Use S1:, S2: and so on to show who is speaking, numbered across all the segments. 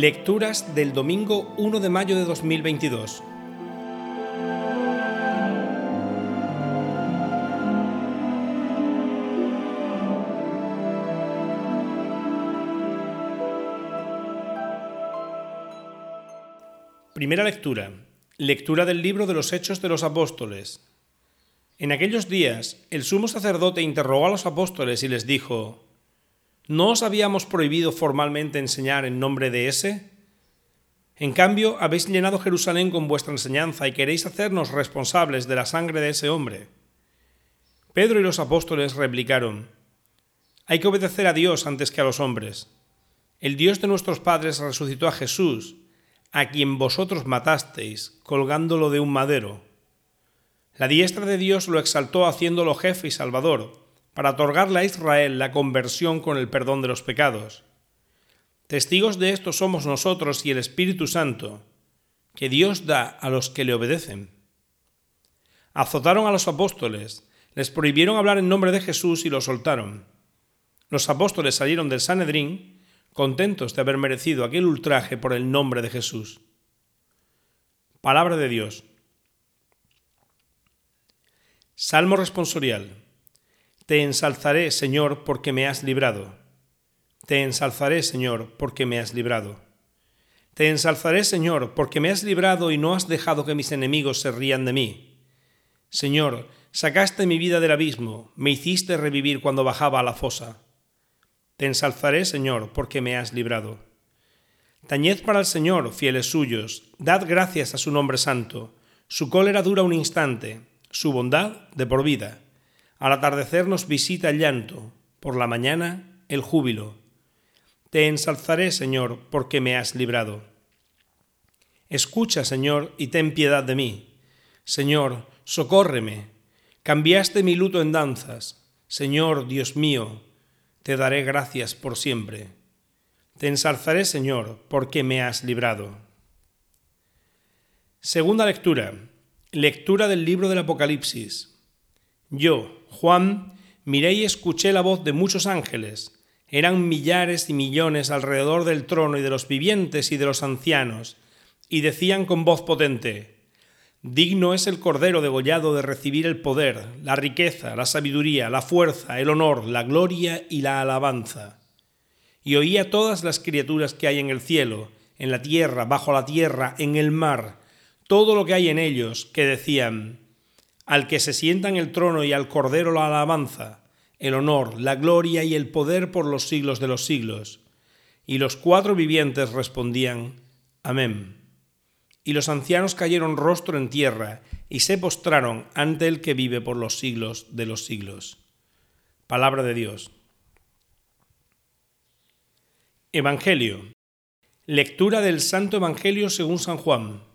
S1: Lecturas del domingo 1 de mayo de 2022. Primera lectura. Lectura del libro de los Hechos de los Apóstoles. En aquellos días el sumo sacerdote interrogó a los apóstoles y les dijo, ¿No os habíamos prohibido formalmente enseñar en nombre de ese? En cambio, habéis llenado Jerusalén con vuestra enseñanza y queréis hacernos responsables de la sangre de ese hombre. Pedro y los apóstoles replicaron, Hay que obedecer a Dios antes que a los hombres. El Dios de nuestros padres resucitó a Jesús, a quien vosotros matasteis, colgándolo de un madero. La diestra de Dios lo exaltó haciéndolo jefe y salvador para otorgarle a Israel la conversión con el perdón de los pecados. Testigos de esto somos nosotros y el Espíritu Santo, que Dios da a los que le obedecen. Azotaron a los apóstoles, les prohibieron hablar en nombre de Jesús y los soltaron. Los apóstoles salieron del Sanedrín contentos de haber merecido aquel ultraje por el nombre de Jesús. Palabra de Dios. Salmo responsorial. Te ensalzaré, Señor, porque me has librado. Te ensalzaré, Señor, porque me has librado. Te ensalzaré, Señor, porque me has librado y no has dejado que mis enemigos se rían de mí. Señor, sacaste mi vida del abismo, me hiciste revivir cuando bajaba a la fosa. Te ensalzaré, Señor, porque me has librado. Tañed para el Señor, fieles suyos, dad gracias a su nombre santo. Su cólera dura un instante, su bondad de por vida. Al atardecer nos visita el llanto, por la mañana el júbilo. Te ensalzaré, Señor, porque me has librado. Escucha, Señor, y ten piedad de mí. Señor, socórreme. Cambiaste mi luto en danzas. Señor, Dios mío, te daré gracias por siempre. Te ensalzaré, Señor, porque me has librado. Segunda lectura. Lectura del libro del Apocalipsis. Yo, Juan, miré y escuché la voz de muchos ángeles. Eran millares y millones alrededor del trono y de los vivientes y de los ancianos, y decían con voz potente, Digno es el Cordero degollado de recibir el poder, la riqueza, la sabiduría, la fuerza, el honor, la gloria y la alabanza. Y oía todas las criaturas que hay en el cielo, en la tierra, bajo la tierra, en el mar, todo lo que hay en ellos, que decían, al que se sienta en el trono y al Cordero la alabanza, el honor, la gloria y el poder por los siglos de los siglos. Y los cuatro vivientes respondían, Amén. Y los ancianos cayeron rostro en tierra y se postraron ante el que vive por los siglos de los siglos. Palabra de Dios. Evangelio. Lectura del Santo Evangelio según San Juan.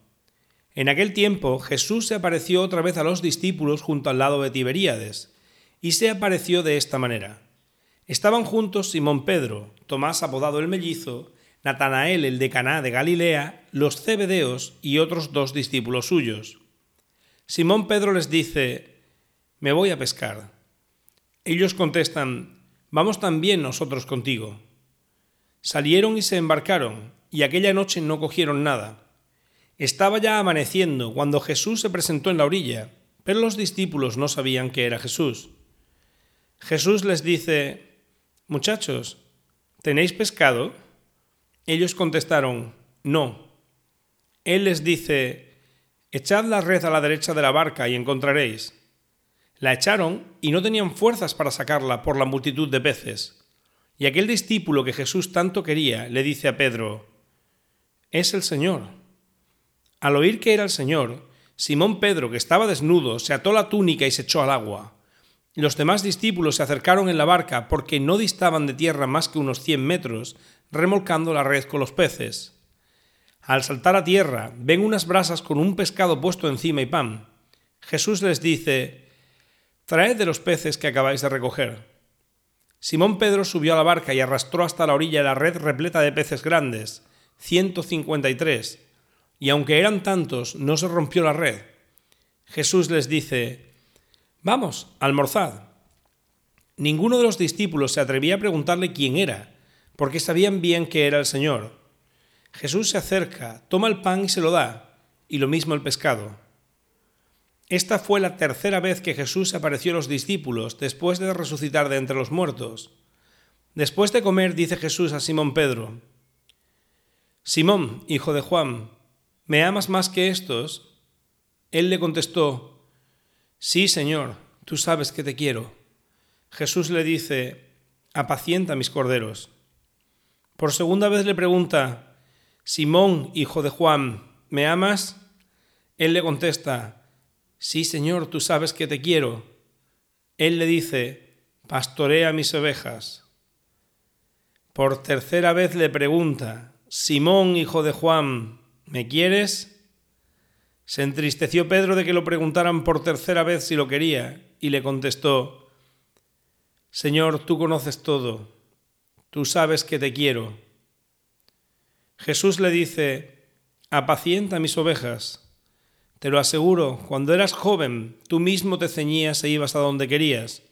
S1: En aquel tiempo Jesús se apareció otra vez a los discípulos junto al lado de Tiberíades, y se apareció de esta manera. Estaban juntos Simón Pedro, Tomás apodado el mellizo, Natanael el de Caná de Galilea, los cebedeos y otros dos discípulos suyos. Simón Pedro les dice, Me voy a pescar. Ellos contestan, Vamos también nosotros contigo. Salieron y se embarcaron, y aquella noche no cogieron nada. Estaba ya amaneciendo cuando Jesús se presentó en la orilla, pero los discípulos no sabían que era Jesús. Jesús les dice, Muchachos, ¿tenéis pescado? Ellos contestaron, No. Él les dice, Echad la red a la derecha de la barca y encontraréis. La echaron y no tenían fuerzas para sacarla por la multitud de peces. Y aquel discípulo que Jesús tanto quería le dice a Pedro, Es el Señor. Al oír que era el Señor, Simón Pedro, que estaba desnudo, se ató la túnica y se echó al agua. Los demás discípulos se acercaron en la barca porque no distaban de tierra más que unos cien metros, remolcando la red con los peces. Al saltar a tierra, ven unas brasas con un pescado puesto encima y pan. Jesús les dice, Traed de los peces que acabáis de recoger. Simón Pedro subió a la barca y arrastró hasta la orilla la red repleta de peces grandes, ciento cincuenta y aunque eran tantos, no se rompió la red. Jesús les dice, Vamos, almorzad. Ninguno de los discípulos se atrevía a preguntarle quién era, porque sabían bien que era el Señor. Jesús se acerca, toma el pan y se lo da, y lo mismo el pescado. Esta fue la tercera vez que Jesús apareció a los discípulos después de resucitar de entre los muertos. Después de comer, dice Jesús a Simón Pedro, Simón, hijo de Juan, ¿me amas más que estos? Él le contestó, Sí, Señor, tú sabes que te quiero. Jesús le dice, Apacienta mis corderos. Por segunda vez le pregunta, Simón, hijo de Juan, ¿me amas? Él le contesta, Sí, Señor, tú sabes que te quiero. Él le dice, Pastorea mis ovejas. Por tercera vez le pregunta, Simón, hijo de Juan, ¿me quieres? Se entristeció Pedro de que lo preguntaran por tercera vez si lo quería, y le contestó, Señor, tú conoces todo, tú sabes que te quiero. Jesús le dice, apacienta mis ovejas. Te lo aseguro, cuando eras joven, tú mismo te ceñías e ibas a donde querías.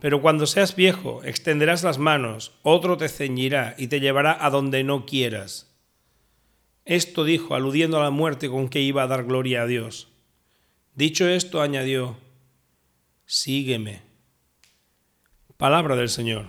S1: Pero cuando seas viejo, extenderás las manos, otro te ceñirá y te llevará a donde no quieras. Esto dijo, aludiendo a la muerte con que iba a dar gloria a Dios. Dicho esto, añadió, Sígueme. Palabra del Señor.